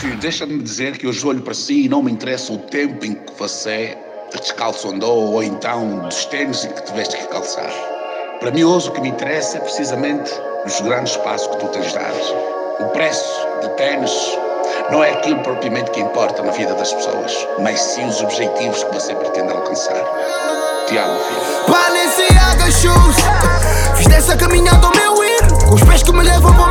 Filho, deixa-me dizer que hoje olho para si e não me interessa o tempo em que você descalço andou ou então dos tênis em que tiveste que calçar. Para mim hoje o que me interessa é precisamente os grandes passos que tu tens dado. O preço de tênis não é aquilo propriamente que importa na vida das pessoas, mas sim os objetivos que você pretende alcançar. Te amo, filho. Balenciaga shoes Fiz dessa caminhada ao meu hino Com os pés que me levam para